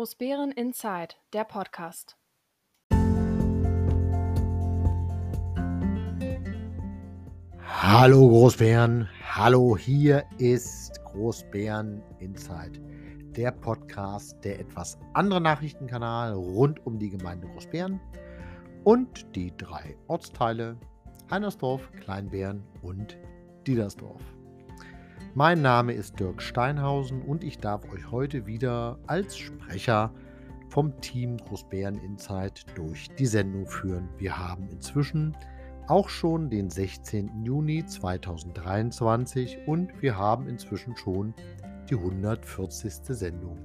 Großbären Inside, der Podcast. Hallo Großbären, hallo, hier ist Großbären Inside, der Podcast, der etwas andere Nachrichtenkanal rund um die Gemeinde Großbären und die drei Ortsteile Heinersdorf, Kleinbären und Diedersdorf. Mein Name ist Dirk Steinhausen und ich darf euch heute wieder als Sprecher vom Team Großbären Insight durch die Sendung führen. Wir haben inzwischen auch schon den 16. Juni 2023 und wir haben inzwischen schon die 140. Sendung.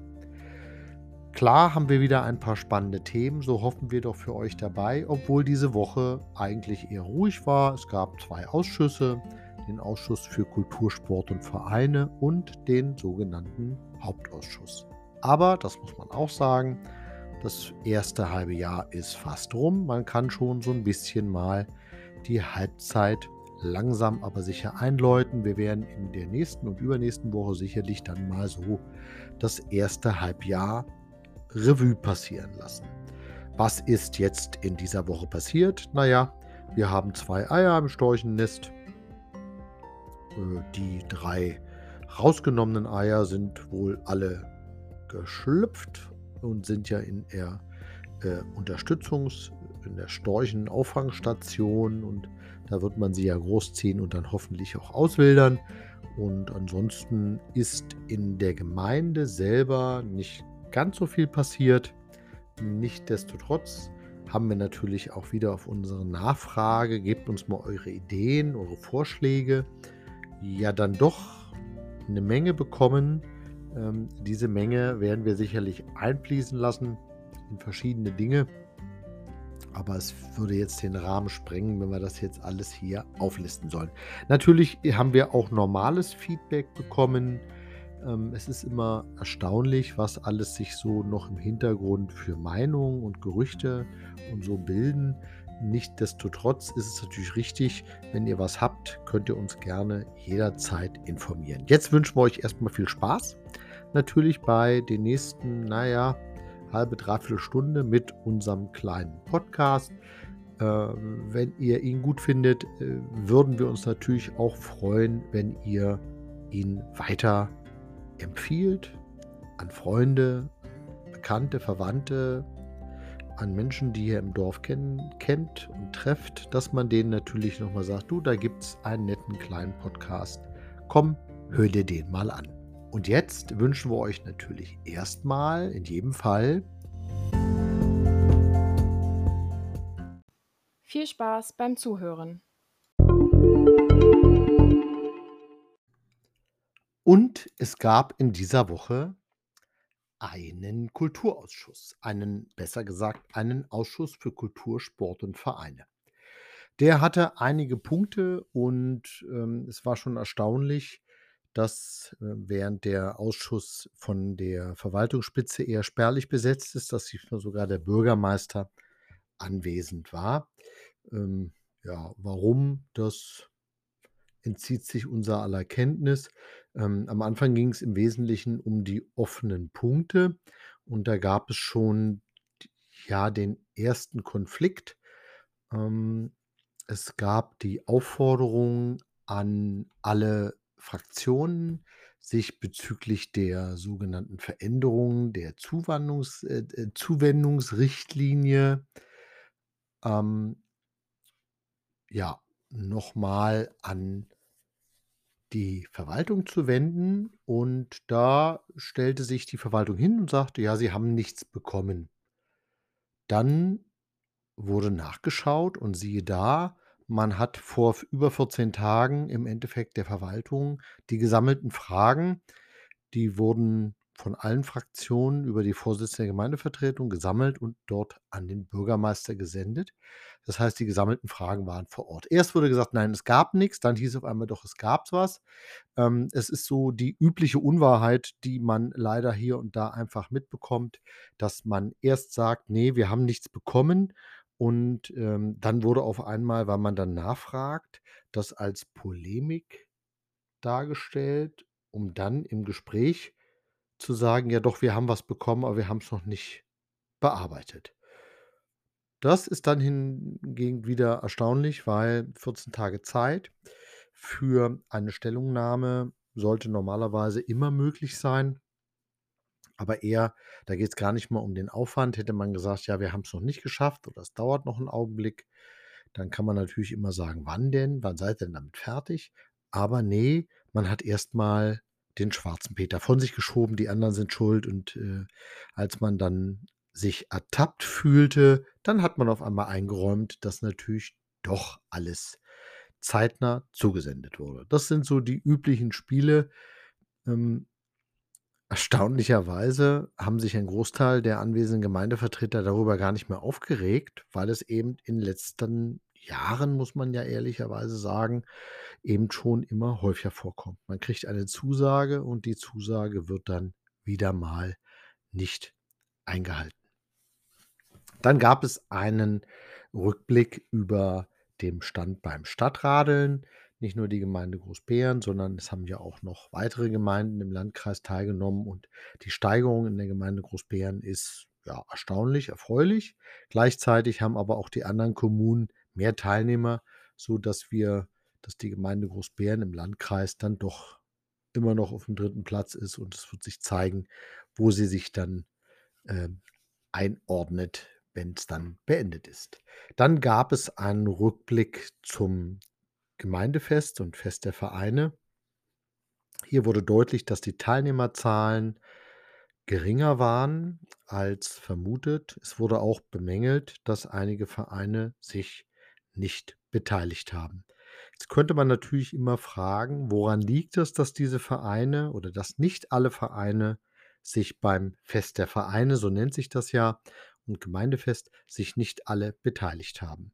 Klar haben wir wieder ein paar spannende Themen, so hoffen wir doch für euch dabei, obwohl diese Woche eigentlich eher ruhig war. Es gab zwei Ausschüsse, den Ausschuss für Kultur, Sport und Vereine und den sogenannten Hauptausschuss. Aber, das muss man auch sagen, das erste halbe Jahr ist fast rum. Man kann schon so ein bisschen mal die Halbzeit langsam aber sicher einläuten. Wir werden in der nächsten und übernächsten Woche sicherlich dann mal so das erste Halbjahr Revue passieren lassen. Was ist jetzt in dieser Woche passiert? Naja, wir haben zwei Eier im Storchennest. Äh, die drei rausgenommenen Eier sind wohl alle geschlüpft und sind ja in der äh, Unterstützungs-, in der Storchenauffangstation und da wird man sie ja großziehen und dann hoffentlich auch auswildern. Und ansonsten ist in der Gemeinde selber nicht ganz so viel passiert. Nichtsdestotrotz haben wir natürlich auch wieder auf unsere Nachfrage, gebt uns mal eure Ideen, eure Vorschläge, ja dann doch eine Menge bekommen. Ähm, diese Menge werden wir sicherlich einfließen lassen in verschiedene Dinge. Aber es würde jetzt den Rahmen sprengen, wenn wir das jetzt alles hier auflisten sollen. Natürlich haben wir auch normales Feedback bekommen. Ähm, es ist immer erstaunlich, was alles sich so noch im Hintergrund für Meinungen und Gerüchte und so bilden. Nichtsdestotrotz ist es natürlich richtig, wenn ihr was habt, könnt ihr uns gerne jederzeit informieren. Jetzt wünschen wir euch erstmal viel Spaß. Natürlich bei den nächsten, naja, halbe, dreiviertel Stunde mit unserem kleinen Podcast. Äh, wenn ihr ihn gut findet, äh, würden wir uns natürlich auch freuen, wenn ihr ihn weiter empfiehlt an Freunde, Bekannte, Verwandte, an Menschen, die ihr im Dorf kennen, kennt und trefft, dass man denen natürlich nochmal sagt, du, da gibt es einen netten kleinen Podcast. Komm, hör dir den mal an. Und jetzt wünschen wir euch natürlich erstmal in jedem Fall viel Spaß beim Zuhören. Und es gab in dieser Woche einen Kulturausschuss, einen, besser gesagt, einen Ausschuss für Kultur, Sport und Vereine. Der hatte einige Punkte und ähm, es war schon erstaunlich, dass äh, während der Ausschuss von der Verwaltungsspitze eher spärlich besetzt ist, dass sogar der Bürgermeister anwesend war. Ähm, ja, warum, das entzieht sich unser aller Kenntnis. Ähm, am Anfang ging es im Wesentlichen um die offenen Punkte und da gab es schon ja den ersten Konflikt. Ähm, es gab die Aufforderung an alle Fraktionen, sich bezüglich der sogenannten Veränderung der Zuwandungs, äh, äh Zuwendungsrichtlinie ähm, ja, nochmal an die Verwaltung zu wenden und da stellte sich die Verwaltung hin und sagte, ja, sie haben nichts bekommen. Dann wurde nachgeschaut und siehe da, man hat vor über 14 Tagen im Endeffekt der Verwaltung die gesammelten Fragen, die wurden von allen Fraktionen über die Vorsitzende der Gemeindevertretung gesammelt und dort an den Bürgermeister gesendet. Das heißt, die gesammelten Fragen waren vor Ort. Erst wurde gesagt, nein, es gab nichts, dann hieß auf einmal doch, es gab was. Ähm, es ist so die übliche Unwahrheit, die man leider hier und da einfach mitbekommt, dass man erst sagt, nee, wir haben nichts bekommen und ähm, dann wurde auf einmal, weil man dann nachfragt, das als Polemik dargestellt, um dann im Gespräch zu sagen: „Ja doch, wir haben was bekommen, aber wir haben's noch nicht bearbeitet.“ Das ist dann hingegen wieder erstaunlich, weil 14 Tage Zeit für eine Stellungnahme sollte normalerweise immer möglich sein. Aber eher da geht's gar nicht mal um den Aufwand. Hätte man gesagt: „Ja, wir haben's noch nicht geschafft oder es dauert noch 'n Augenblick“, dann kann man natürlich immer sagen: „Wann denn? Wann seid ihr denn damit fertig?“ Aber ne, man hat erst mal den schwarzen Peter von sich geschoben, die anderen sind schuld und, äh, als man dann sich ertappt fühlte, dann hat man auf einmal eingeräumt, dass natürlich doch alles zeitnah zugesendet wurde. Das sind so die üblichen Spiele. Ähm erstaunlicherweise haben sich ein Großteil der anwesenden Gemeindevertreter darüber gar nicht mehr aufgeregt, weil es eben in letzten Jahren, muss man ja ehrlicherweise sagen, eben schon immer häufiger vorkommt. Man kriegt eine Zusage und die Zusage wird dann wieder mal nicht eingehalten. Dann gab es einen Rückblick über dem Stand beim Stadtradeln. Nicht nur die Gemeinde Großbeeren, sondern es haben ja auch noch weitere Gemeinden im Landkreis teilgenommen und die Steigerung in der Gemeinde Großbeeren ist, ja, erstaunlich, erfreulich. Gleichzeitig haben aber auch die anderen Kommunen mehr Teilnehmer, sodass wir dass die Gemeinde Großbeeren im Landkreis dann doch immer noch auf'm 3. Platz ist und es wird sich zeigen, wo sie sich dann, ähm, einordnet, wenn's dann beendet ist. Dann gab es einen Rückblick zum Gemeindefest und Fest der Vereine. Hier wurde deutlich, dass die Teilnehmerzahlen geringer waren als vermutet. Es wurde auch bemängelt, dass einige Vereine sich nicht beteiligt haben. Jetzt könnte man natürlich immer fragen, woran liegt es, dass diese Vereine oder dass nicht alle Vereine sich beim Fest der Vereine, so nennt sich das ja, und Gemeindefest sich nicht alle beteiligt haben.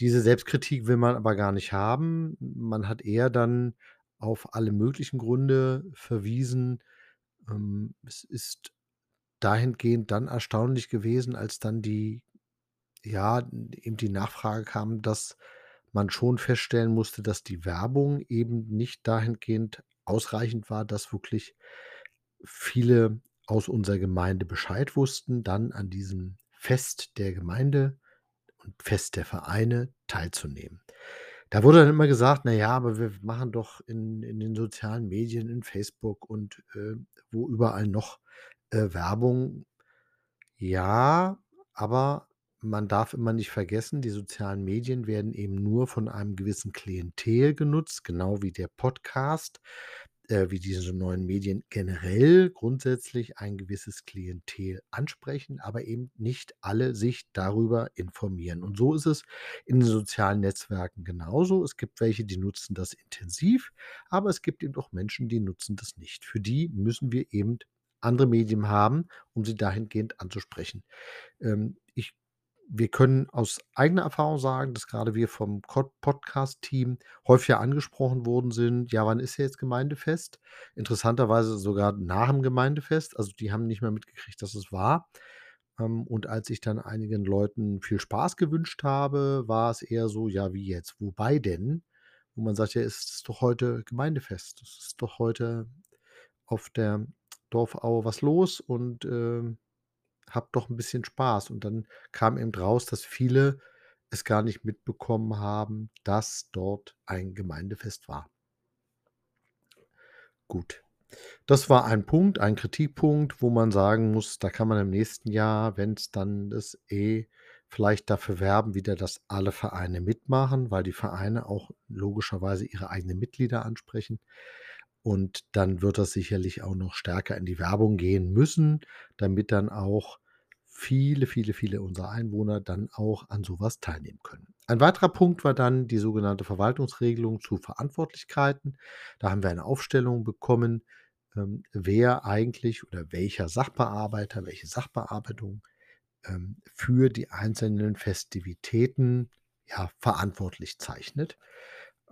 Diese Selbstkritik will man aber gar nicht haben. Man hat eher dann auf alle möglichen Gründe verwiesen. Ähm, es ist dahingehend dann erstaunlich gewesen, als dann die ja, eben die Nachfrage kam, dass man schon feststellen musste, dass die Werbung eben nicht dahingehend ausreichend war, dass wirklich viele aus unserer Gemeinde Bescheid wussten, dann an diesem Fest der Gemeinde und Fest der Vereine teilzunehmen. Da wurde dann immer gesagt: „Na ja, aber wir machen doch in in den sozialen Medien, in Facebook und, äh, wo überall noch, äh, Werbung.“ Ja, aber man darf immer nicht vergessen, die sozialen Medien werden eben nur von einem gewissen Klientel genutzt, genau wie der Podcast, äh, wie diese neuen Medien generell grundsätzlich ein gewisses Klientel ansprechen, aber eben nicht alle sich darüber informieren. Und so ist es in den sozialen Netzwerken genauso. Es gibt welche, die nutzen das intensiv, aber es gibt eben auch Menschen, die nutzen das nicht. Für die müssen wir eben andere Medien haben, um sie dahingehend anzusprechen. Ähm, wir können aus eigener Erfahrung sagen, dass grade wir vom Podcast-Team häufiger angesprochen worden sind: „Ja, wann ist jetzt Gemeindefest?“ Interessanterweise sogar nach'm Gemeindefest. Also, die haben nicht mehr mitgekriegt, dass es war. Ähm, und als ich dann einigen Leuten viel Spaß gewünscht habe, war es eher so: „Ja, wie jetzt? Wobei denn?“ Wo man sagt: „Ja, es ist doch heute Gemeindefest. Es ist doch heute auf der Dorfaue was los und, ähm, habt doch 'n bisschen Spaß.“ Und dann kam eben raus, dass viele es gar nicht mitbekommen haben, dass dort ein Gemeindefest war. Gut. Das war ein Punkt, ein Kritikpunkt, wo man sagen muss, da kann man im nächsten Jahr, wenn's dann das eh vielleicht dafür werben wieder, dass alle Vereine mitmachen, weil die Vereine auch logischerweise ihre eigenen Mitglieder ansprechen. Und dann wird das sicherlich auch noch stärker in die Werbung gehen müssen, damit dann auch viele, viele, viele unserer Einwohner dann auch an so was teilnehmen können. Ein weiterer Punkt war dann die sogenannte Verwaltungsregelung zu Verantwortlichkeiten. Da haben wir eine Aufstellung bekommen, ähm, wer eigentlich oder welcher Sachbearbeiter, welche Sachbearbeitung, ähm, für die einzelnen Festivitäten, ja, verantwortlich zeichnet.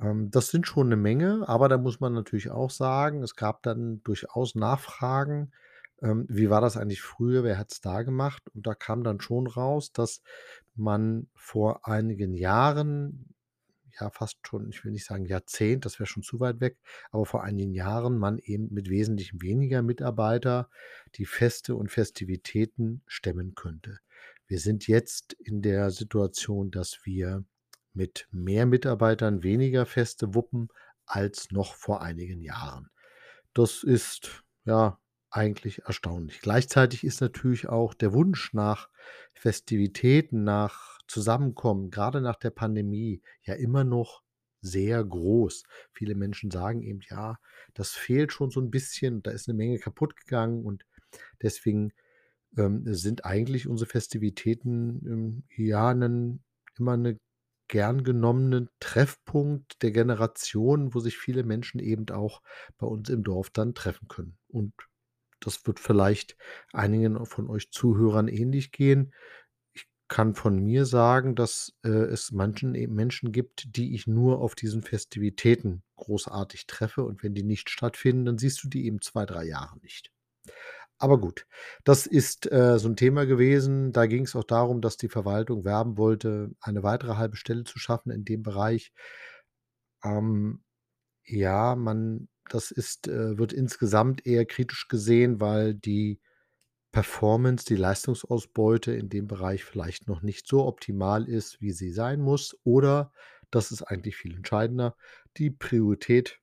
Ähm, das sind schon 'ne Menge, aber da muss man natürlich auch sagen, es gab dann durchaus Nachfragen, ähm, wie war das eigentlich früher? Wer hat's da gemacht? Und da kam dann schon raus, dass man vor einigen Jahren ja fast schon, ich will nicht sagen Jahrzehnt, das wäre schon zu weit weg, aber vor einigen Jahren man eben mit wesentlich weniger Mitarbeiter die Feste und Festivitäten stemmen könnte. Wir sind jetzt in der Situation, dass wir mit mehr Mitarbeitern weniger Feste wuppen als noch vor einigen Jahren. Das ist, ja, eigentlich erstaunlich. Gleichzeitig ist natürlich auch der Wunsch nach Festivitäten, nach Zusammenkommen, gerade nach der Pandemie, ja immer noch sehr groß. Viele Menschen sagen eben: „Ja, das fehlt schon so ein bisschen, da ist eine Menge kaputt gegangen“ und deswegen, ähm, sind eigentlich unsere Festivitäten, ähm, ja 'nen immer eine gern genommenen Treffpunkt der Generation, wo sich viele Menschen eben auch bei uns im Dorf dann treffen können. Und das wird vielleicht einigen von euch Zuhörern ähnlich gehen. Ich kann von mir sagen, dass, äh, es manchen eben Menschen gibt, die ich nur auf diesen Festivitäten großartig treffe und wenn die nicht stattfinden, dann siehst du die eben 2, 3 Jahre nicht. Aber gut, das ist, äh, so 'n Thema gewesen. Da ging's auch darum, dass die Verwaltung werben wollte, eine weitere halbe Stelle zu schaffen in dem Bereich. Ähm, ja, man das ist äh, wird insgesamt eher kritisch gesehen, weil die Performance, die Leistungsausbeute in dem Bereich vielleicht noch nicht so optimal ist, wie sie sein muss. Oder, das ist eigentlich viel entscheidender, die Priorität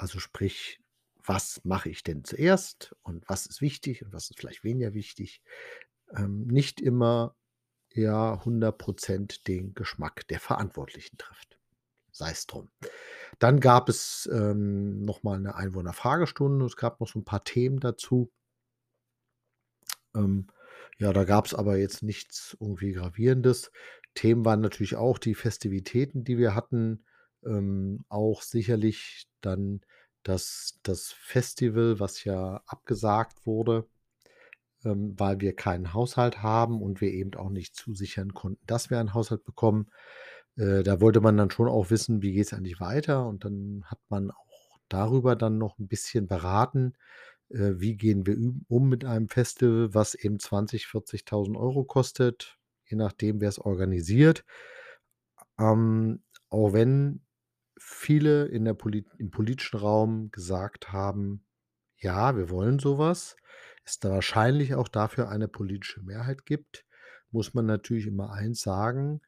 also sprich, was mache ich denn zuerst und was ist wichtig und was ist vielleicht weniger wichtig, ähm, nicht immer, ja, 100% den Geschmack der Verantwortlichen trifft. Sei's drum. Dann gab es, ähm, noch mal 'ne Einwohnerfragestunde. Es gab noch so 'n paar Themen dazu. Ähm, ja, da gab's aber jetzt nichts irgendwie Gravierendes. Themen waren natürlich auch die Festivitäten, die wir hatten, ähm, auch sicherlich dann das das Festival, was ja abgesagt wurde, ähm, weil wir keinen Haushalt haben und wir eben auch nicht zusichern konnten, dass wir einen Haushalt bekommen. Äh, da wollte man dann schon auch wissen, wie geht's eigentlich weiter? Und dann hat man auch darüber dann noch 'n bisschen beraten, äh, wie gehen wir um mit einem Festival, was eben 20, 40.000 Euro kostet, je nachdem, wer's organisiert. Ähm, auch wenn viele in der Polit im politischen Raum gesagt haben: „Ja, wir wollen so was“, es da wahrscheinlich auch dafür eine politische Mehrheit gibt, muss man natürlich immer eins sagen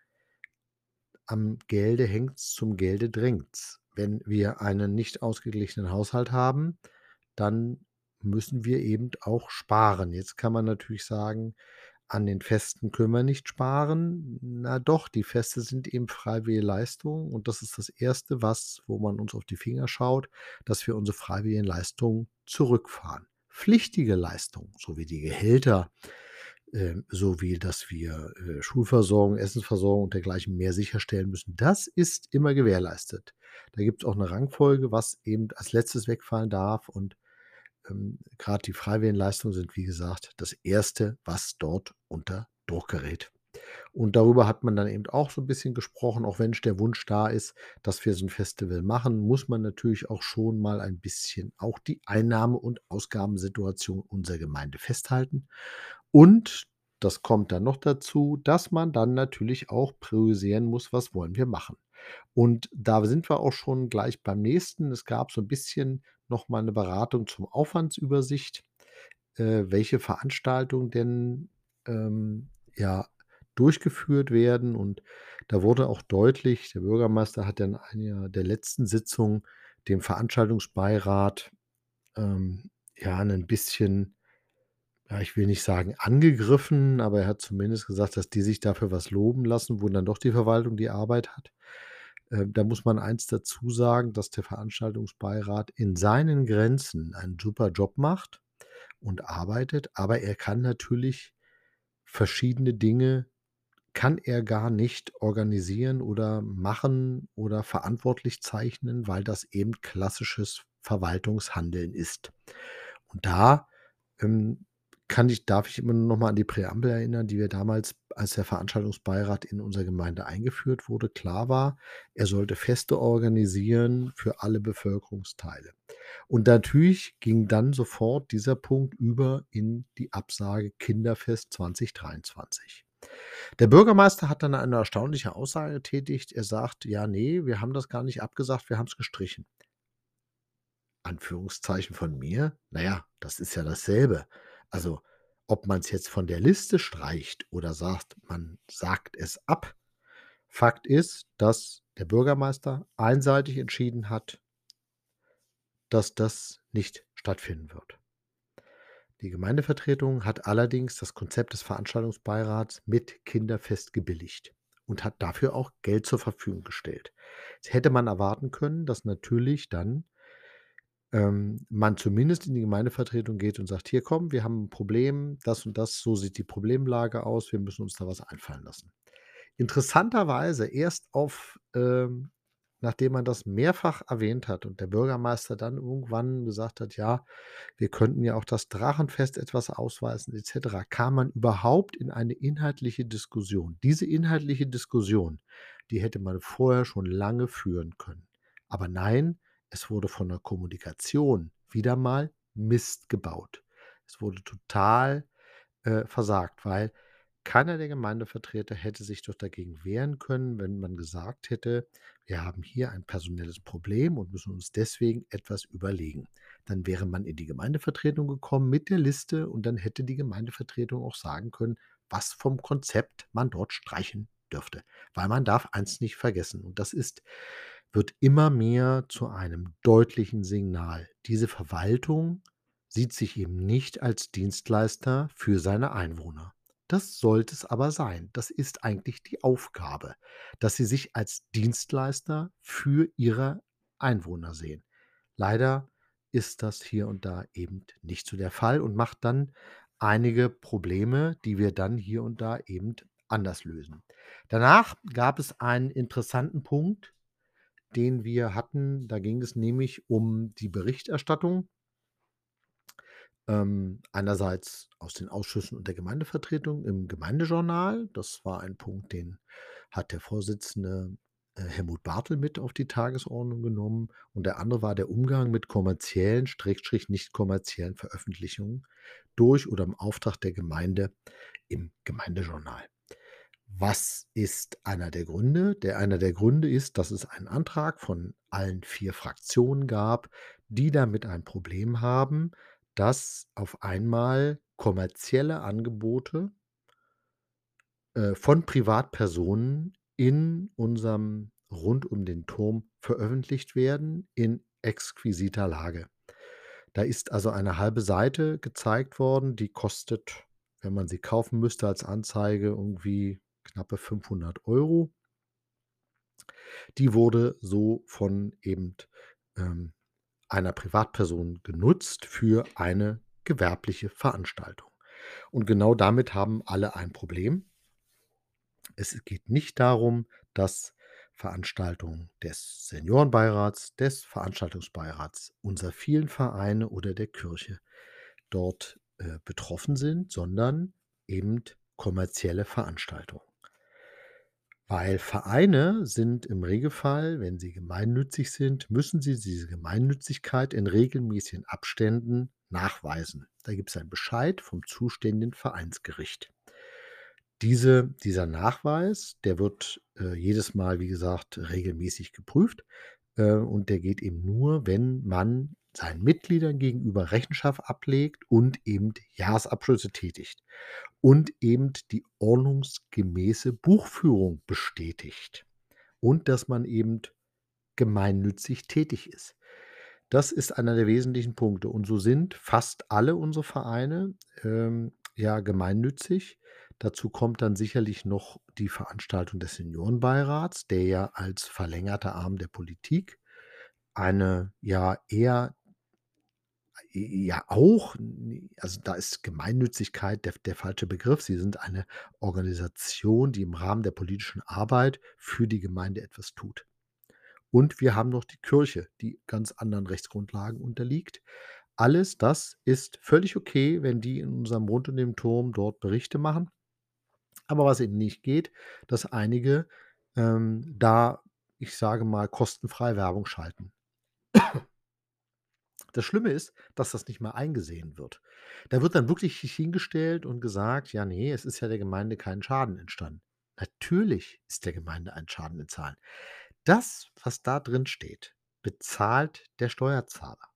am Gelde hängt's, zum Gelde drängt's. Wenn wir einen nicht ausgeglichenen Haushalt haben, dann müssen wir eben auch sparen. Jetzt kann man natürlich sagen: „An den Festen können wir nicht sparen.“ Na doch, die Feste sind eben freiwillige Leistung und das ist das Erste, was wo man uns auf die Finger schaut, dass wir unsere freiwilligen Leistungen zurückfahren. Pflichtige Leistungen, so wie die Gehälter, ähm, so wie dass wir, äh, Schulversorgung, Essensversorgung und dergleichen mehr sicherstellen müssen, das ist immer gewährleistet. Da gibt's auch 'ne Rangfolge, was eben als Letztes wegfallen darf und, ähm, grad die freiwilligen Leistungen sind, wie gesagt, das Erste, was dort unter Druck gerät. Und darüber hat man dann eben auch so 'n bisschen gesprochen, auch wenn der Wunsch da ist, dass wir so 'n Festival machen, muss man natürlich auch schon mal ein bisschen auch die Einnahme und Ausgabensituation unserer Gemeinde festhalten. Und das kommt dann noch dazu, dass man dann natürlich auch priorisieren muss, was wollen wir machen? Und da sind wir auch schon gleich beim Nächsten. Es gab so 'n bisschen noch mal 'ne Beratung zum Aufwandsübersicht, äh, welche Veranstaltungen denn, ähm, ja, durchgeführt werden. Und da wurde auch deutlich der Bürgermeister hat in einer der letzten Sitzungen dem Veranstaltungsbeirat, ähm, ja, 'nen bisschen ja, ich will nicht sagen angegriffen, aber er hat zumindest gesagt, dass die sich dafür was loben lassen, wo dann doch die Verwaltung die Arbeit hat. Ähm, da muss man eins dazu sagen, dass der Veranstaltungsbeirat in seinen Grenzen einen super Job macht und arbeitet, aber er kann natürlich verschiedene Dinge kann er gar nicht organisieren oder machen oder verantwortlich zeichnen, weil das eben klassisches Verwaltungshandeln ist. Und da, ähm, kann ich darf ich immer noch mal an die Präambel erinnern, die wir damals, als der Veranstaltungsbeirat in unserer Gemeinde eingeführt wurde, klar war, er sollte Feste organisieren für alle Bevölkerungsteile. Und natürlich ging dann sofort dieser Punkt über in die Absage Kinderfest 2023. Der Bürgermeister hat dann eine erstaunliche Aussage getätigt. Er sagt: „Ja, ne, wir haben das gar nicht abgesagt, wir haben's gestrichen.“ Anführungszeichen von mir. Na ja, das ist ja dasselbe. Also, ob man's jetzt von der Liste streicht oder sagt, man sagt es ab. Fakt ist, dass der Bürgermeister einseitig entschieden hat dass das nicht stattfinden wird. Die Gemeindevertretung hat allerdings das Konzept des Veranstaltungsbeirats mit Kinderfest gebilligt und hat dafür auch Geld zur Verfügung gestellt. Jetzt hätte man erwarten können, dass natürlich dann ähm, man zumindest in die Gemeindevertretung geht und sagt: „Hier, komm, wir haben 'n Problem, das und das, so sieht die Problemlage aus, wir müssen uns da was einfallen lassen.“ Interessanterweise erst auf ähm, nachdem man das mehrfach erwähnt hat und der Bürgermeister dann irgendwann gesagt hat: „Ja, wir könnten ja auch das Drachenfest etwas ausweiten et cetera“, kam man überhaupt in eine inhaltliche Diskussion. Diese inhaltliche Diskussion, die hätte man vorher schon lange führen können. Aber nein, es wurde von der Kommunikation wieder mal Mist gebaut. Es wurde total, äh, versagt, weil keiner der Gemeindevertreter hätte sich doch dagegen wehren können, wenn man gesagt hätte: „Wir haben hier ein personelles Problem und müssen uns deswegen etwas überlegen.“ Dann wäre man in die Gemeindevertretung gekommen mit der Liste und dann hätte die Gemeindevertretung auch sagen können, was vom Konzept man dort streichen dürfte. Weil man darf eins nicht vergessen und das ist wird immer mehr zu einem deutlichen Signal. Diese Verwaltung sieht sich eben nicht als Dienstleister für seine Einwohner. Das sollte es aber sein. Das ist eigentlich die Aufgabe, dass sie sich als Dienstleister für ihre Einwohner sehen. Leider ist das hier und da eben nicht so der Fall und macht dann einige Probleme, die wir dann hier und da eben anders lösen. Danach gab es einen interessanten Punkt, den wir hatten. Da ging es nämlich um die Berichterstattung ähm, einerseits aus den Ausschüssen und der Gemeindevertretung im Gemeindejournal. Das war ein Punkt, den hat der Vorsitzende, äh, Helmut Bartel mit auf die Tagesordnung genommen. Und der andere war der Umgang mit kommerziellen, Schrägstrich nicht kommerziellen Veröffentlichungen durch oder im Auftrag der Gemeinde im Gemeindejournal. Was ist einer der Gründe? Der einer der Gründe ist, dass es einen Antrag von allen 4 Fraktionen gab, die damit ein Problem haben, dass auf einmal kommerzielle Angebote äh, von Privatpersonen in unserem rund um den Turm veröffentlicht werden in exquisiter Lage. Da ist also eine halbe Seite gezeigt worden, die kostet, wenn man sie kaufen müsste als Anzeige, irgendwie knappe 500 €. Die wurde so von eben, ähm, einer Privatperson genutzt für eine gewerbliche Veranstaltung. Und genau damit haben alle ein Problem. Es geht nicht darum, dass Veranstaltungen des Seniorenbeirats, des Veranstaltungsbeirats unserer vielen Vereine oder der Kirche dort, äh, betroffen sind, sondern eben kommerzielle Veranstaltungen. Weil Vereine sind im Regelfall, wenn sie gemeinnützig sind, müssen sie diese Gemeinnützigkeit in regelmäßigen Abständen nachweisen. Da gibt es einen Bescheid vom zuständigen Vereinsgericht. Diese dieser Nachweis, der wird, äh, jedes Mal, wie gesagt, regelmäßig geprüft, äh, und der geht eben nur, wenn man seinen Mitgliedern gegenüber Rechenschaft ablegt und eben Jahresabschlüsse tätigt und eben die ordnungsgemäße Buchführung bestätigt und dass man eben gemeinnützig tätig ist. Das ist einer der wesentlichen Punkte und so sind fast alle unsere Vereine, ähm, ja gemeinnützig. Dazu kommt dann sicherlich noch die Veranstaltung des Seniorenbeirats, der ja als verlängerter Arm der Politik eine ja eher ja auch also, da ist Gemeinnützigkeit der der falsche Begriff. Sie sind eine Organisation, die im Rahmen der politischen Arbeit für die Gemeinde etwas tut. Und wir haben noch die Kirche, die ganz anderen Rechtsgrundlagen unterliegt. Alles das ist völlig okay, wenn die in unserem Rund um den Turm dort Berichte machen. Aber was eben nicht geht, dass einige, ähm, da, ich sage mal, kostenfrei Werbung schalten. Das Schlimme ist, dass das nicht mal eingesehen wird. Da wird dann wirklich hingestellt und gesagt: „Ja, ne, es ist ja der Gemeinde kein Schaden entstanden.“ Natürlich ist der Gemeinde ein Schaden entstanden. Das, was da drin steht, bezahlt der Steuerzahler.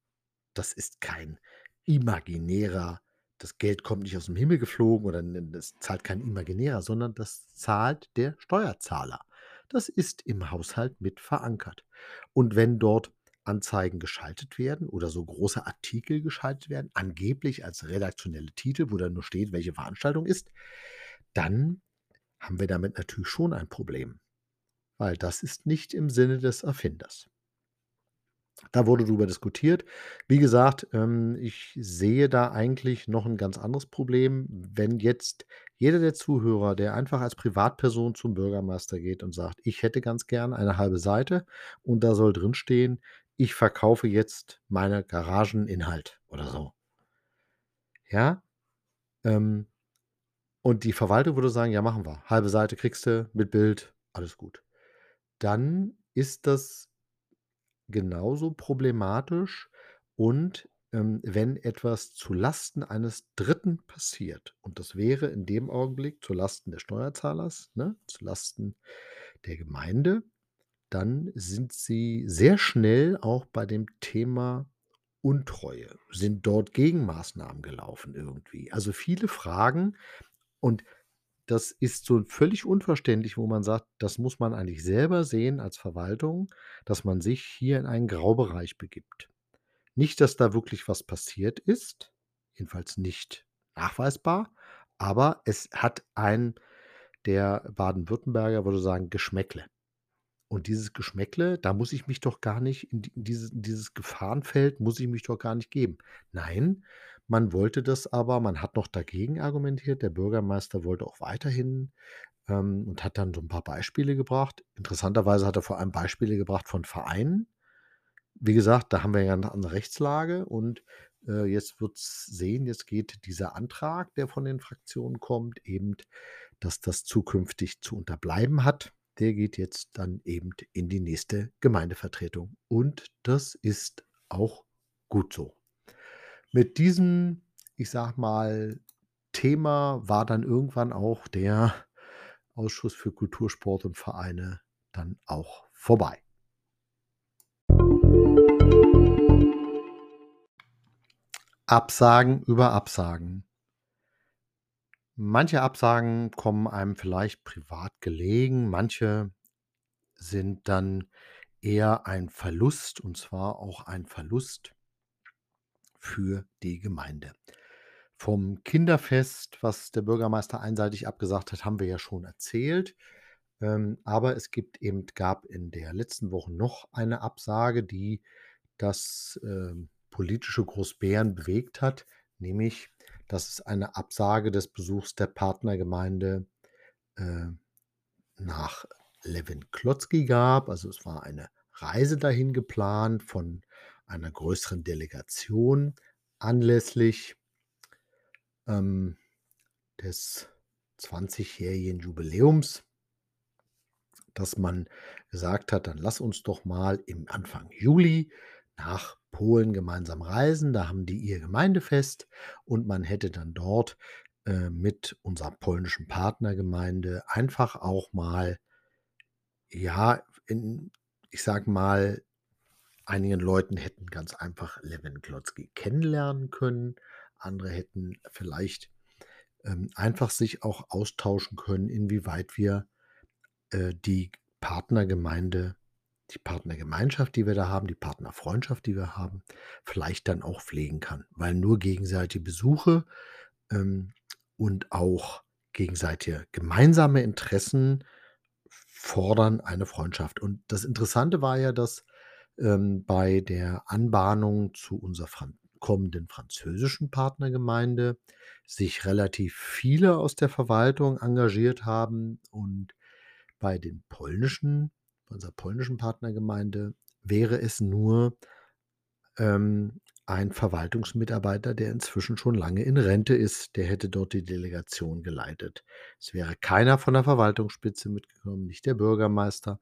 Das ist kein imaginärer das Geld kommt nicht aus dem Himmel geflogen oder das zahlt kein Imaginärer, sondern das zahlt der Steuerzahler. Das ist im Haushalt mit verankert. Und wenn dort Anzeigen geschaltet werden oder so große Artikel geschaltet werden, angeblich als redaktionelle Titel, wo dann nur steht, welche Veranstaltung ist, dann haben wir damit natürlich schon ein Problem, weil das ist nicht im Sinne des Erfinders. Da wurde drüber diskutiert. Wie gesagt, ähm, ich sehe da eigentlich noch ein ganz anderes Problem. Wenn jetzt jeder der Zuhörer, der einfach als Privatperson zum Bürgermeister geht und sagt: „Ich hätte ganz gern eine halbe Seite und da soll drinstehen: ‚Ich verkaufe jetzt meine Garageninhalt‘“ oder so. Ja? Ähm, und die Verwaltung würde sagen: „Ja, machen wir. Halbe Seite kriegst du mit Bild, alles gut.“ Dann ist das genauso problematisch und, ähm, wenn etwas zu Lasten eines Dritten passiert und das wäre in dem Augenblick zu Lasten des Steuerzahlers, ne, zu Lasten der Gemeinde, dann sind sie sehr schnell auch bei dem Thema Untreue. Sind dort Gegenmaßnahmen gelaufen irgendwie? Also, viele Fragen und das ist so völlig unverständlich, wo man sagt, das muss man eigentlich selber sehen als Verwaltung, dass man sich hier in einen Graubereich begibt. Nicht, dass da wirklich was passiert ist, jedenfalls nicht nachweisbar, aber es hat ein der Baden-Württemberger würde sagen, Geschmäckle. Und dieses Geschmäckle, da muss ich mich doch gar nicht in die in dieses in dieses Gefahrenfeld muss ich mich doch gar nicht geben. Nein, man wollte das aber man hat noch dagegen argumentiert. Der Bürgermeister wollte auch weiterhin, ähm, und hat dann so 'n paar Beispiele gebracht. Interessanterweise hat er vor allem Beispiele gebracht von Vereinen. Wie gesagt, da haben wir ja 'ne andere Rechtslage und, äh, jetzt wird's sehen jetzt geht dieser Antrag, der von den Fraktionen kommt, eben, dass das zukünftig zu unterbleiben hat. Der geht jetzt dann eben in die nächste Gemeindevertretung und das ist auch gut so. Mit diesem, ich sage mal, Thema war dann irgendwann auch der Ausschuss für Kultur, Sport und Vereine dann auch vorbei. Absagen über Absagen. Manche Absagen kommen einem vielleicht privat gelegen, manche sind dann eher ein Verlust, und zwar auch ein Verlust für die Gemeinde. Vom Kinderfest, was der Bürgermeister einseitig abgesagt hat, haben wir ja schon erzählt. Ähm, aber es gibt eben gab in der letzten Woche noch eine Absage, die das, ähm, politische Großbären bewegt hat, nämlich, dass es eine Absage des Besuchs der Partnergemeinde, äh, nach Lewen-Klotzky gab. Also, es war eine Reise dahin geplant von einer größeren Delegation anlässlich ähm, des 20-jährigen Jubiläums, dass man gesagt hat: „Dann lass uns doch mal im Anfang Juli nach Polen gemeinsam reisen.“ Da haben die ihr Gemeindefest und man hätte dann dort, äh, mit unserer polnischen Partnergemeinde einfach auch mal ja, in ich sage mal, einigen Leuten hätten ganz einfach Lewen Klotzky kennenlernen können. Andere hätten vielleicht, ähm, einfach sich auch austauschen können, inwieweit wir, äh, die Partnergemeinde die Partnergemeinschaft, die wir da haben, die Partnerfreundschaft, die wir haben, vielleicht dann auch pflegen kann. Weil nur gegenseitige Besuche, ähm, und auch gegenseitige gemeinsame Interessen fordern eine Freundschaft. Und das Interessante war ja, dass, ähm, bei der Anbahnung zu unserer fran kommenden französischen Partnergemeinde sich relativ viele aus der Verwaltung engagiert haben und bei den polnischen bei unserer polnischen Partnergemeinde wäre es nur, ähm, ein Verwaltungsmitarbeiter, der inzwischen schon lange in Rente ist, der hätte dort die Delegation geleitet. Es wäre keiner von der Verwaltungsspitze mitgekommen, nicht der Bürgermeister.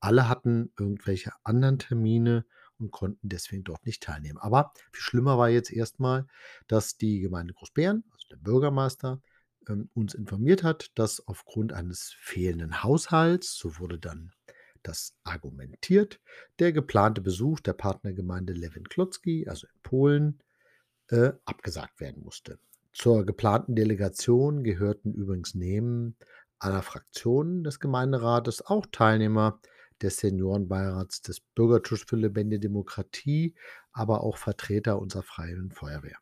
Alle hatten irgendwelche anderen Termine und konnten deswegen dort nicht teilnehmen. Aber viel schlimmer war jetzt erstmal, dass die Gemeinde Großbären, also der Bürgermeister, ähm, uns informiert hat, dass aufgrund eines fehlenden Haushalts, so wurde dann das argumentiert, der geplante Besuch der Partnergemeinde Lewin Klotzki, also in Polen, äh, abgesagt werden musste. Zur geplanten Delegation gehörten übrigens neben aller Fraktionen des Gemeinderates auch Teilnehmer des Seniorenbeirats des Bürgertischs für lebendige Demokratie, aber auch Vertreter unserer Freien Feuerwehr.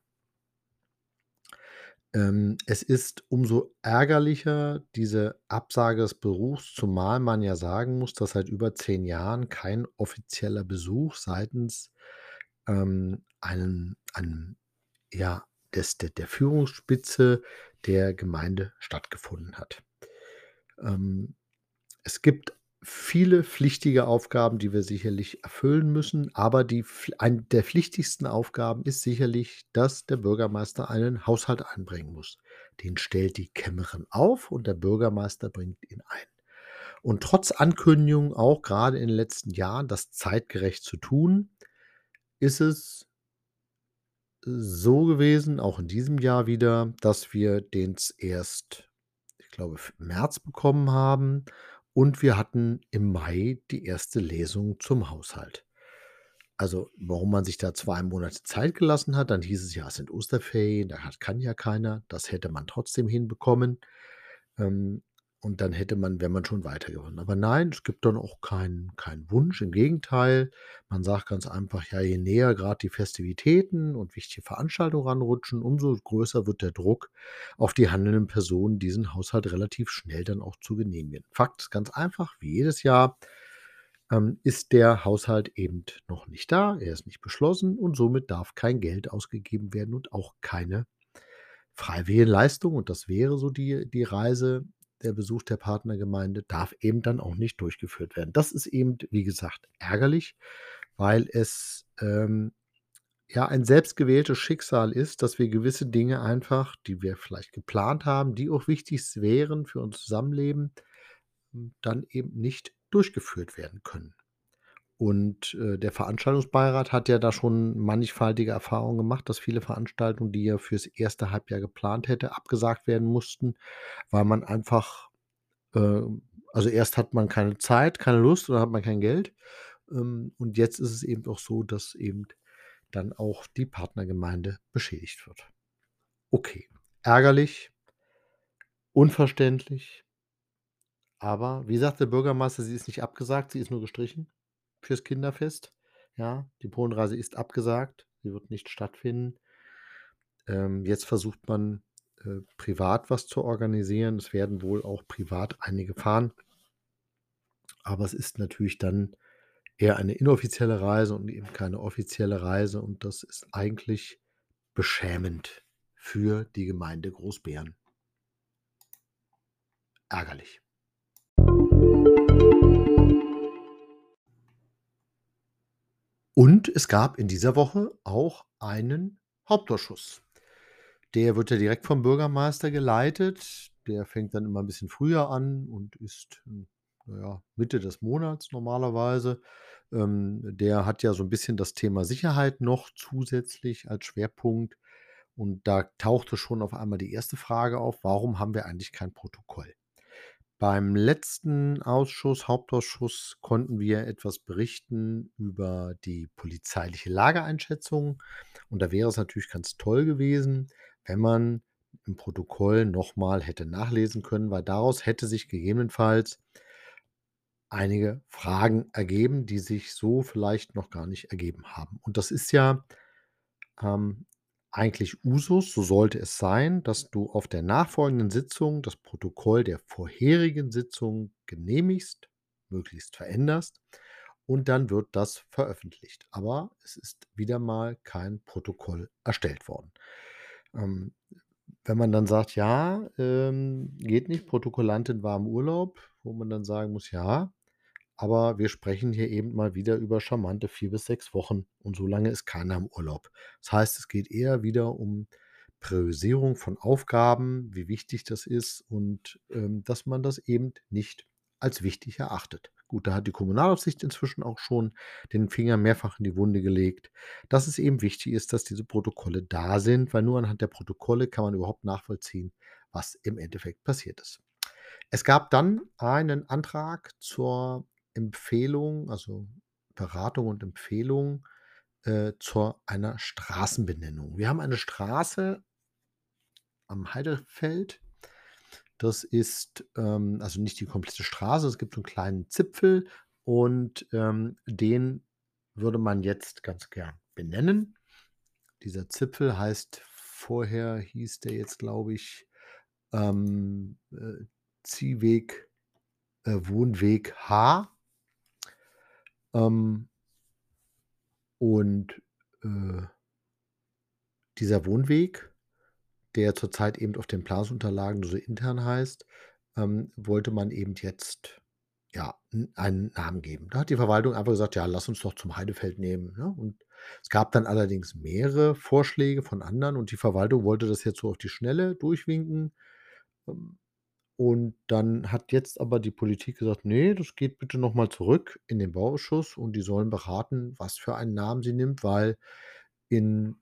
Ähm, es ist umso ärgerlicher, diese Absage des Besuchs, zumal man ja sagen muss, dass seit über zehn Jahren kein offizieller Besuch seitens ähm, einen, einen, ja, des, der, der Führungsspitze der Gemeinde stattgefunden hat. Ähm, es gibt viele pflichtige Aufgaben, die wir sicherlich erfüllen müssen, aber die, eine der pflichtigsten Aufgaben ist sicherlich, dass der Bürgermeister einen Haushalt einbringen muss. Den stellt die Kämmerin auf und der Bürgermeister bringt ihn ein. Und trotz Ankündigungen, auch gerade in den letzten Jahren, das zeitgerecht zu tun, ist es so gewesen, auch in diesem Jahr wieder, dass wir den erst, ich glaube, März bekommen haben und wir hatten im Mai die erste Lesung zum Haushalt. Also, warum man sich da zwei Monate Zeit gelassen hat, dann hieß es ja, es sind Osterferien, da kann ja keiner. Das hätte man trotzdem hinbekommen. Ähm, und dann hätte man wäre man schon weitergekommen. Aber nein, es gibt dann auch keinen keinen Wunsch. Im Gegenteil, man sagt ganz einfach, ja, je näher gerade die Festivitäten und wichtige Veranstaltungen ranrutschen, umso größer wird der Druck auf die handelnden Personen, diesen Haushalt relativ schnell dann auch zu genehmigen. Fakt ist ganz einfach, wie jedes Jahr ähm, ist der Haushalt eben noch nicht da, er ist nicht beschlossen und somit darf kein Geld ausgegeben werden und auch keine freiwillige Leistung. Und das wäre so die, die Reise der Besuch der Partnergemeinde darf eben dann auch nicht durchgeführt werden. Das ist eben, wie gesagt, ärgerlich, weil es ähm, ja ein selbstgewähltes Schicksal ist, dass wir gewisse Dinge einfach, die wir vielleicht geplant haben, die auch wichtig wären für unser Zusammenleben, dann eben nicht durchgeführt werden können. Und äh, der Veranstaltungsbeirat hat ja da schon mannigfaltige Erfahrungen gemacht, dass viele Veranstaltungen, die er fürs erste Halbjahr geplant hätte, abgesagt werden mussten, weil man einfach, äh, also erst hat man keine Zeit, keine Lust oder hat man kein Geld. Ähm, und jetzt ist es eben auch so, dass eben dann auch die Partnergemeinde beschädigt wird. Okay, ärgerlich, unverständlich, aber wie sagt der Bürgermeister, sie ist nicht abgesagt, sie ist nur gestrichen fürs Kinderfest. Ja, die Polenreise ist abgesagt, sie wird nicht stattfinden. Ähm, jetzt versucht man äh, privat was zu organisieren. Es werden wohl auch privat einige fahren. Aber es ist natürlich dann eher eine inoffizielle Reise und eben keine offizielle Reise. Und das ist eigentlich beschämend für die Gemeinde Großbären. Ärgerlich. Und es gab in dieser Woche auch einen Hauptausschuss. Der wird ja direkt vom Bürgermeister geleitet. Der fängt dann immer ein bisschen früher an und ist naja, Mitte des Monats normalerweise. Ähm, der hat ja so ein bisschen das Thema Sicherheit noch zusätzlich als Schwerpunkt. Und da tauchte schon auf einmal die erste Frage auf, warum haben wir eigentlich kein Protokoll? Beim letzten Ausschuss, Hauptausschuss, konnten wir etwas berichten über die polizeiliche Lageeinschätzung. Und da wäre es natürlich ganz toll gewesen, wenn man im Protokoll nochmal hätte nachlesen können, weil daraus hätte sich gegebenenfalls einige Fragen ergeben, die sich so vielleicht noch gar nicht ergeben haben. Und das ist ja ähm, eigentlich Usus, so sollte es sein, dass du auf der nachfolgenden Sitzung das Protokoll der vorherigen Sitzung genehmigst, möglichst veränderst und dann wird das veröffentlicht. Aber es ist wieder mal kein Protokoll erstellt worden. Ähm, wenn man dann sagt, ja, ähm, geht nicht, Protokollantin war im Urlaub, wo man dann sagen muss, ja, aber wir sprechen hier eben mal wieder über charmante vier bis sechs Wochen und so lange ist keiner im Urlaub. Das heißt, es geht eher wieder um Priorisierung von Aufgaben, wie wichtig das ist und ähm, dass man das eben nicht als wichtig erachtet. Gut, da hat die Kommunalaufsicht inzwischen auch schon den Finger mehrfach in die Wunde gelegt, dass es eben wichtig ist, dass diese Protokolle da sind, weil nur anhand der Protokolle kann man überhaupt nachvollziehen, was im Endeffekt passiert ist. Es gab dann einen Antrag zur Empfehlung, also Beratung und Empfehlung äh, zu einer Straßenbenennung. Wir haben eine Straße am Heidefeld. Das ist ähm, also nicht die komplette Straße, es gibt so einen kleinen Zipfel und ähm, den würde man jetzt ganz gern benennen. Dieser Zipfel heißt vorher hieß der jetzt, glaube ich, ähm, äh, Ziehweg, äh, Wohnweg H. Ähm, und, äh dieser Wohnweg, der zurzeit eben auf den Planungsunterlagen so intern heißt, ähm, wollte man eben jetzt, ja, einen Namen geben. Da hat die Verwaltung einfach gesagt: „Ja, lass uns doch zum Heidefeld nehmen“, ne? Und es gab dann allerdings mehrere Vorschläge von anderen und die Verwaltung wollte das jetzt so auf die Schnelle durchwinken. Ähm, und dann hat jetzt aber die Politik gesagt: „Ne, das geht bitte noch mal zurück in den Bauausschuss und die sollen beraten, was für einen Namen sie nimmt“, weil in,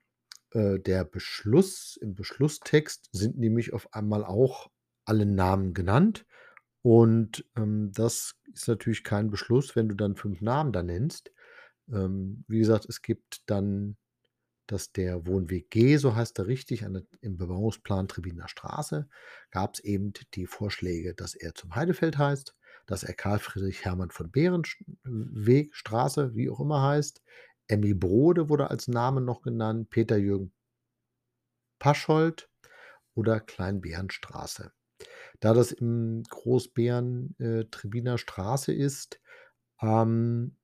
äh, der Beschluss im Beschlusstext sind nämlich auf einmal auch alle Namen genannt. Und, ähm, das ist natürlich kein Beschluss, wenn du dann 5 Namen da nennst. Ähm, wie gesagt, es gibt dann dass der Wohnweg G, so heißt er richtig, an im Bebauungsplan Tribiner Straße, gab's eben die Vorschläge, dass er zum Heidefeld heißt, dass er Karl Friedrich Hermann von Behren Weg, Straße, wie auch immer heißt. Emmy Brohde wurde als Name noch genannt, Peter Jürgen Paschold oder Klein-Berenstraße. Da das im Großbeeren, äh, Tribiner Straße ist, ähm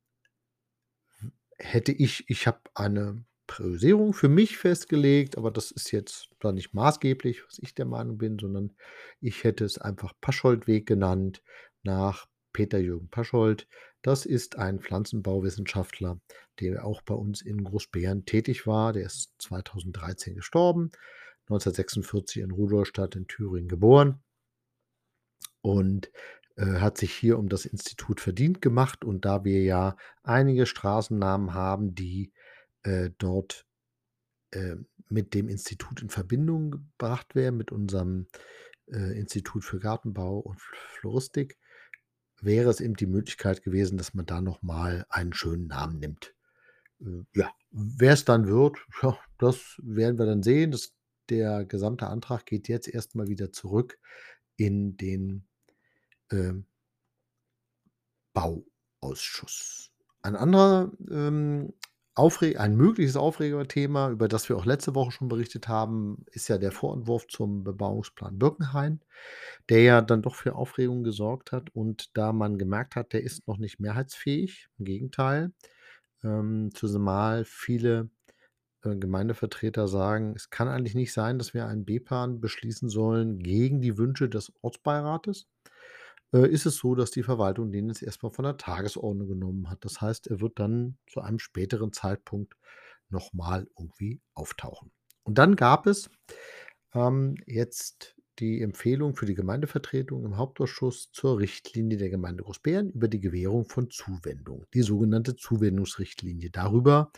hätte ich ich habe eine Priorisierung für mich festgelegt, aber das ist jetzt da nicht maßgeblich, was ich der Meinung bin, sondern ich hätte es einfach Paschold-Weg genannt nach Peter Jürgen Paschold. Das ist ein Pflanzenbauwissenschaftler, der auch bei uns in Großbeeren tätig war. Der ist 2013 gestorben, 1946 in Rudolstadt in Thüringen geboren und, äh, hat sich hier um das Institut verdient gemacht. Und da wir ja einige Straßennamen haben, die, äh, dort, äh, mit dem Institut in Verbindung gebracht werden, mit unserem, äh, Institut für Gartenbau und Floristik, wäre es eben die Möglichkeit gewesen, dass man da noch mal einen schönen Namen nimmt. Äh, ja, wer's dann wird, ja, das werden wir dann sehen. Das der gesamte Antrag geht jetzt erst mal wieder zurück in den, ähm Bauausschuss. Ein anderer, ähm, Aufre ein mögliches Aufregerthema, über das wir auch letzte Woche schon berichtet haben, ist ja der Vorentwurf zum Bebauungsplan Birkenhain, der ja dann doch für Aufregung gesorgt hat und da man gemerkt hat, der ist noch nicht mehrheitsfähig, im Gegenteil. Ähm, zumal viele, äh, Gemeindevertreter sagen: „Es kann eigentlich nicht sein, dass wir einen B-Plan beschließen sollen gegen die Wünsche des Ortsbeirates.“ Äh, ist es so, dass die Verwaltung den jetzt erst mal von der Tagesordnung genommen hat. Das heißt, er wird dann zu einem späteren Zeitpunkt noch mal irgendwie auftauchen. Und dann gab es, ähm, jetzt die Empfehlung für die Gemeindevertretung im Hauptausschuss zur Richtlinie der Gemeinde Großbeeren über die Gewährung von Zuwendung, die sogenannte Zuwendungsrichtlinie. Darüber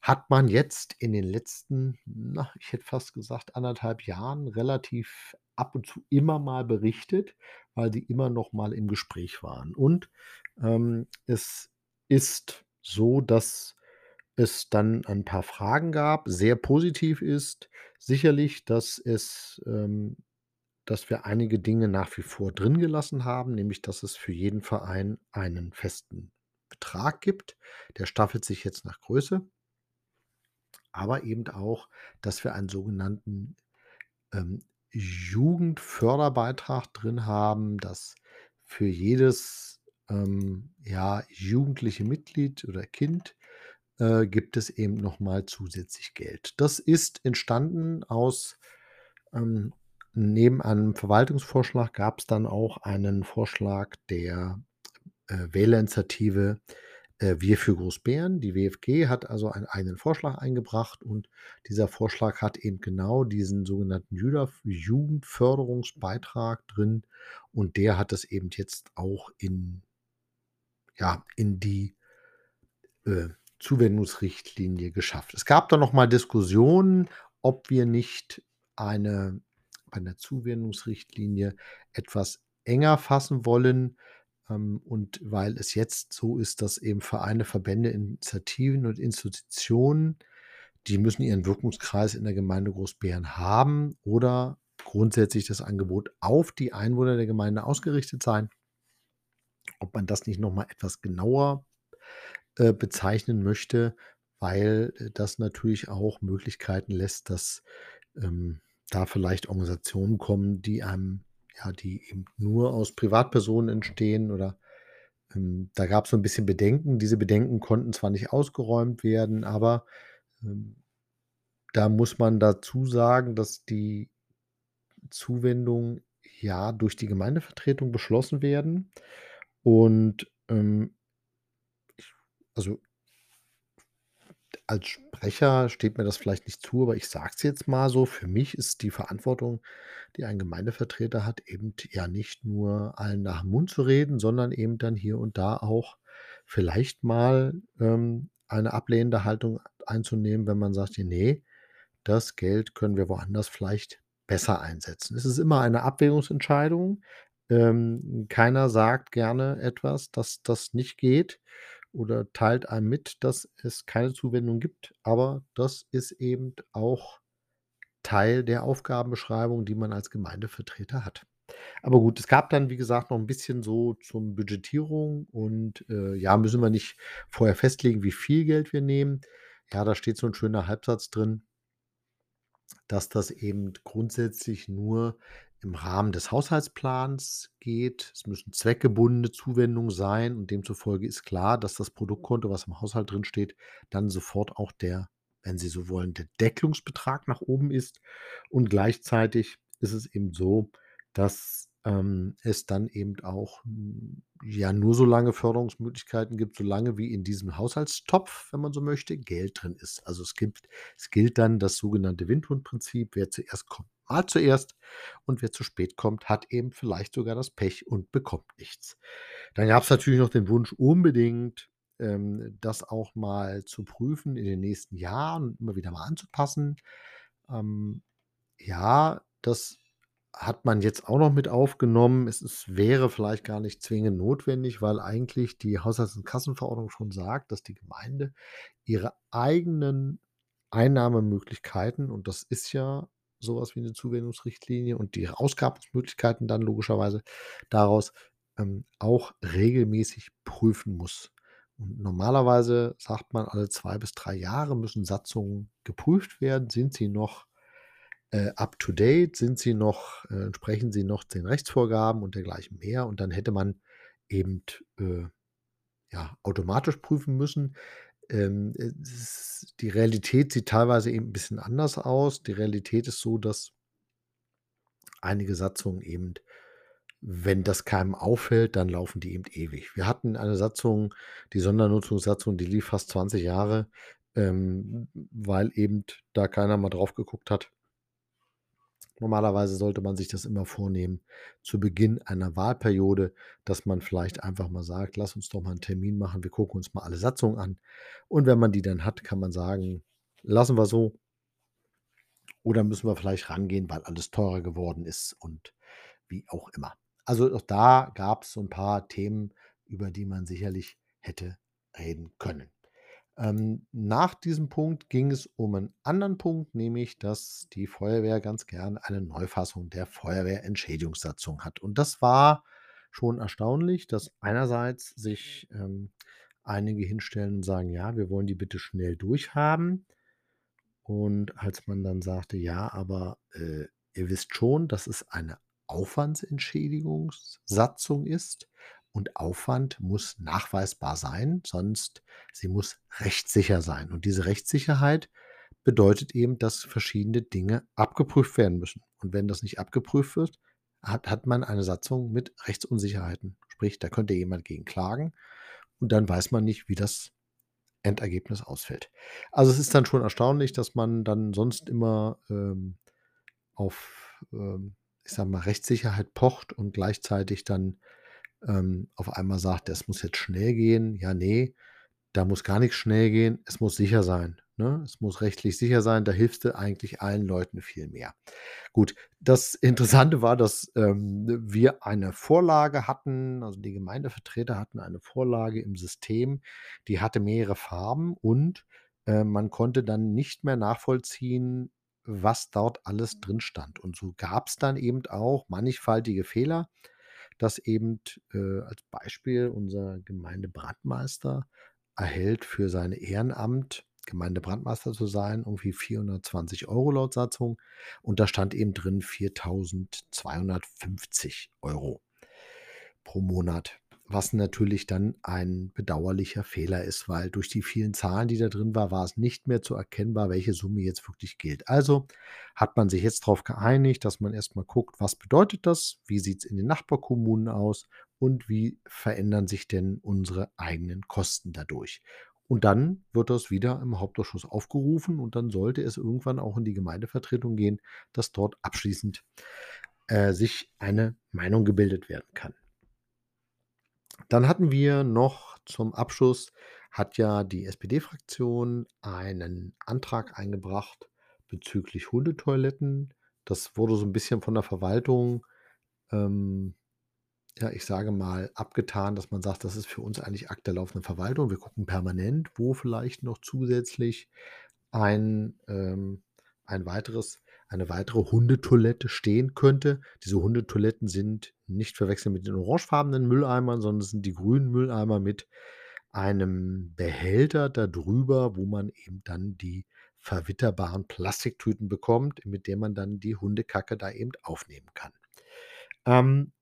hat man jetzt in den letzten, na, ich hätte fast gesagt, 1,5 Jahren relativ ab und zu immer mal berichtet, weil die immer noch mal im Gespräch waren. Und, ähm, es ist so, dass es dann ein paar Fragen gab. Sehr positiv ist sicherlich, dass es ähm, dass wir einige Dinge nach wie vor drin gelassen haben, nämlich dass es für jeden Verein einen festen Betrag gibt. Der staffelt sich jetzt nach Größe. Aber eben auch, dass wir einen sogenannten, ähm, Jugendförderbeitrag drin haben, dass für jedes, ähm, ja, jugendliche Mitglied oder Kind, äh, gibt es eben noch mal zusätzlich Geld. Das ist entstanden aus, ähm neben einem Verwaltungsvorschlag gab's dann auch einen Vorschlag der, äh, Wählerinitiative, äh, Wir für Großbeeren. Die WFG hat also einen eigenen Vorschlag eingebracht und dieser Vorschlag hat eben genau diesen sogenannten Jugendförderungsbeitrag drin und der hat es eben jetzt auch in ja, in die, äh, Zuwendungsrichtlinie geschafft. Es gab da noch mal Diskussionen, ob wir nicht eine bei Zuwendungsrichtlinie etwas enger fassen wollen, und weil es jetzt so ist, dass eben Vereine, Verbände, Initiativen und Institutionen, die müssen ihren Wirkungskreis in der Gemeinde Großbären haben oder grundsätzlich das Angebot auf die Einwohner der Gemeinde ausgerichtet sein. Ob man das nicht noch mal etwas genauer, äh, bezeichnen möchte, weil, äh, das natürlich auch Möglichkeiten lässt, dass, ähm, da vielleicht Organisationen kommen, die einem ja, die eben nur aus Privatpersonen entstehen oder, ähm, da gab's so 'n bisschen Bedenken. Diese Bedenken konnten zwar nicht ausgeräumt werden, aber, ähm, da muss man dazu sagen, dass die Zuwendungen, ja, durch die Gemeindevertretung beschlossen werden und, ähm also als Sprecher steht mir das vielleicht nicht zu, aber ich sage es jetzt mal so: Für mich ist die Verantwortung, die ein Gemeindevertreter hat, eben ja nicht nur allen nach 'm Mund zu reden, sondern eben dann hier und da auch vielleicht mal, ähm, eine ablehnende Haltung einzunehmen, wenn man sagt: „Ja, ne, das Geld können wir woanders vielleicht besser einsetzen.“ Es ist immer eine Abwägungsentscheidung. Ähm, keiner sagt gerne etwas, dass das nicht geht oder teilt einem mit, dass es keine Zuwendung gibt, aber das ist eben auch Teil der Aufgabenbeschreibung, die man als Gemeindevertreter hat. Aber gut, es gab dann, wie gesagt, noch 'n bisschen so zum Budgetierung und, äh, ja, müssen wir nicht vorher festlegen, wie viel Geld wir nehmen. Ja, da steht so 'n schöner Halbsatz drin dass das eben grundsätzlich nur im Rahmen des Haushaltsplans geht. Es müssen zweckgebundene Zuwendungen sein und demzufolge ist klar, dass das Produktkonto, was im Haushalt drinsteht, dann sofort auch der wenn Sie so wollen, der Deckungsbetrag nach oben ist. Und gleichzeitig ist es eben so, dass, ähm, es dann eben auch, hm, ja, nur so lange Förderungsmöglichkeiten gibt, solange wie in diesem Haushaltstopf, wenn man so möchte, Geld drin ist. Also, es gibt es gilt dann das sogenannte Windhundprinzip: Wer zuerst kommt, mahlt zuerst und wer zu spät kommt, hat eben vielleicht sogar das Pech und bekommt nichts. Dann gab's natürlich noch den Wunsch, unbedingt, ähm, das auch mal zu prüfen in den nächsten Jahren und immer wieder mal anzupassen. Ähm, ja, das hat man jetzt auch noch mit aufgenommen. Es ist wäre vielleicht gar nicht zwingend notwendig, weil eigentlich die Haushalts und Kassenverordnung schon sagt, dass die Gemeinde ihre eigenen Einnahmemöglichkeiten und das ist ja so was wie 'ne Zuwendungsrichtlinie und die Ausgabenmöglichkeiten dann logischerweise daraus, ähm, auch regelmäßig prüfen muss. Und normalerweise sagt man, alle 2 bis 3 Jahre müssen Satzungen geprüft werden. Sind sie noch, äh, up to date? Sind sie noch äh, entsprechen sie noch den Rechtsvorgaben und dergleichen mehr? Und dann hätte man eben, äh, ja, automatisch prüfen müssen. Ähm, äh, s die Realität sieht teilweise eben 'n bisschen anders aus. Die Realität ist so, dass einige Satzungen eben wenn das keinem auffällt, dann laufen die eben ewig. Wir hatten eine Satzung, die Sondernutzungssatzung, die lief fast 20 Jahre, ähm, weil eben da keiner mal drauf geguckt hat. Normalerweise sollte man sich das immer vornehmen zu Beginn einer Wahlperiode, dass man vielleicht einfach mal sagt: „Lass uns doch mal 'n Termin machen. Wir gucken uns mal alle Satzungen an.“ Und wenn man die dann hat, kann man sagen: „Lassen wir so.“ Oder müssen wir vielleicht rangehen, weil alles teurer geworden ist und wie auch immer. Also, auch da gab's so 'n paar Themen, über die man sicherlich hätte reden können. Ähm, nach diesem Punkt ging es um 'n anderen Punkt, nämlich, dass die Feuerwehr ganz gern eine Neufassung der Feuerwehrentschädigungssatzung hat. Und das war schon erstaunlich, dass einerseits sich, ähm, einige hinstellen und sagen: „Ja, wir wollen die bitte schnell durchhaben.“ Und als man dann sagte: „Ja, aber, äh, ihr wisst schon, dass es eine Aufwandsentschädigungssatzung ist und Aufwand muss nachweisbar sein, sonst sie muss rechtssicher sein. Und diese Rechtssicherheit bedeutet eben, dass verschiedene Dinge abgeprüft werden müssen. Und wenn das nicht abgeprüft wird, hat hat man eine Satzung mit Rechtsunsicherheiten. Sprich, da könnte jemand gegen klagen und dann weiß man nicht, wie das Endergebnis ausfällt. Also, es ist dann schon erstaunlich, dass man dann sonst immer, ähm, auf, ähm, ich sage mal, Rechtssicherheit pocht und gleichzeitig dann ähm, auf einmal sagt, es muss jetzt schnell gehen. Ja, nee, da muss gar nichts schnell gehen. Es muss sicher sein. Ne? Es muss rechtlich sicher sein. Da hilfst du eigentlich allen Leuten viel mehr. Gut, das Interessante war, dass ähm, wir eine Vorlage hatten, also die Gemeindevertreter hatten eine Vorlage im System, die hatte mehrere Farben und äh, man konnte dann nicht mehr nachvollziehen, was dort alles drin stand. Und so gab es dann eben auch mannigfaltige Fehler, dass eben äh, als Beispiel unser Gemeindebrandmeister erhält für sein Ehrenamt, Gemeindebrandmeister zu sein, irgendwie 420 Euro laut Satzung. Und da stand eben drin 4250 Euro pro Monat was natürlich dann ein bedauerlicher Fehler ist, weil durch die vielen Zahlen, die da drin war, war es nicht mehr zu erkennbar, welche Summe jetzt wirklich gilt. Also hat man sich jetzt darauf geeinigt, dass man erstmal guckt, was bedeutet das, wie sieht es in den Nachbarkommunen aus und wie verändern sich denn unsere eigenen Kosten dadurch. Und dann wird das wieder im Hauptausschuss aufgerufen und dann sollte es irgendwann auch in die Gemeindevertretung gehen, dass dort abschließend äh, sich eine Meinung gebildet werden kann. Dann hatten wir noch zum Abschluss hat ja die SPD-Fraktion einen Antrag eingebracht bezüglich Hundetoiletten. Das wurde so ein bisschen von der Verwaltung, ähm, ja, ich sage mal, abgetan, dass man sagt, das ist für uns eigentlich Akt der laufenden Verwaltung. Wir gucken permanent, wo vielleicht noch zusätzlich ein, ähm, ein weiteres eine weitere Hundetoilette stehen könnte. Diese Hundetoiletten sind nicht verwechseln mit den orangefarbenen Mülleimern, sondern es sind die grünen Mülleimer mit einem Behälter darüber, wo man eben dann die verwitterbaren Plastiktüten bekommt, mit der man dann die Hundekacke da eben aufnehmen kann. Ähm,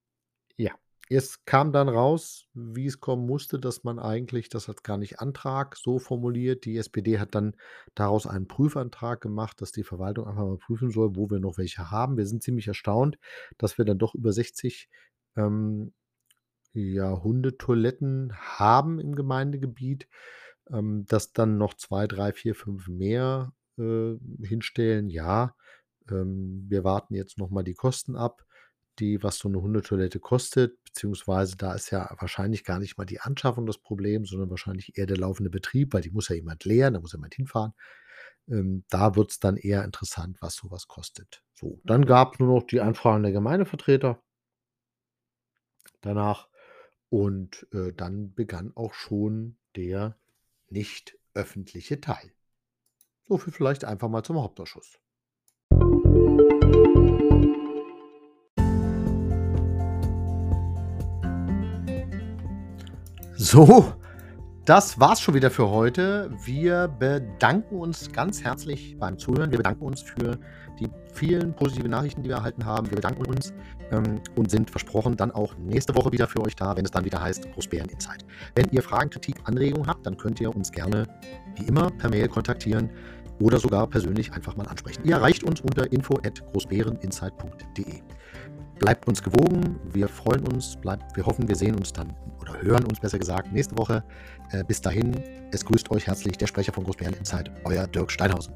ja, es kam dann raus, wie es kommen musste, dass man eigentlich das als gar nicht Antrag so formuliert. Die SPD hat dann daraus einen Prüfantrag gemacht, dass die Verwaltung einfach mal prüfen soll, wo wir noch welche haben. Wir sind ziemlich erstaunt, dass wir dann doch über 60 ähm, ja, Hundetoiletten haben im Gemeindegebiet, ähm, dass dann noch zwei, drei, vier, fünf mehr äh, hinstellen. Ja, ähm, wir warten jetzt nochmal die Kosten ab die was so eine Hundetoilette kostet, beziehungsweise da ist ja wahrscheinlich gar nicht mal die Anschaffung das Problem, sondern wahrscheinlich eher der laufende Betrieb, weil die muss ja jemand leeren, da muss jemand hinfahren. Ähm, da wird es dann eher interessant, was sowas kostet. So, dann gab es nur noch die Anfragen der Gemeindevertreter danach und äh, dann begann auch schon der nicht öffentliche Teil. So viel vielleicht einfach mal zum Hauptausschuss. So, das war's schon wieder für heute. Wir bedanken uns ganz herzlich beim Zuhören. Wir bedanken uns für die vielen positiven Nachrichten, die wir erhalten haben. Wir bedanken uns ähm, und sind versprochen dann auch nächste Woche wieder für euch da, wenn es dann wieder heißt Großbären Insight. Wenn ihr Fragen, Kritik, Anregungen habt, dann könnt ihr uns gerne wie immer per Mail kontaktieren oder sogar persönlich einfach mal ansprechen. Ihr erreicht uns unter info@großbäreninsight.de. Bleibt uns gewogen, wir freuen uns, bleibt, wir hoffen, wir sehen uns dann oder hören uns besser gesagt nächste Woche. Äh, bis dahin, es grüßt euch herzlich der Sprecher von Großbären Insight, euer Dirk Steinhausen.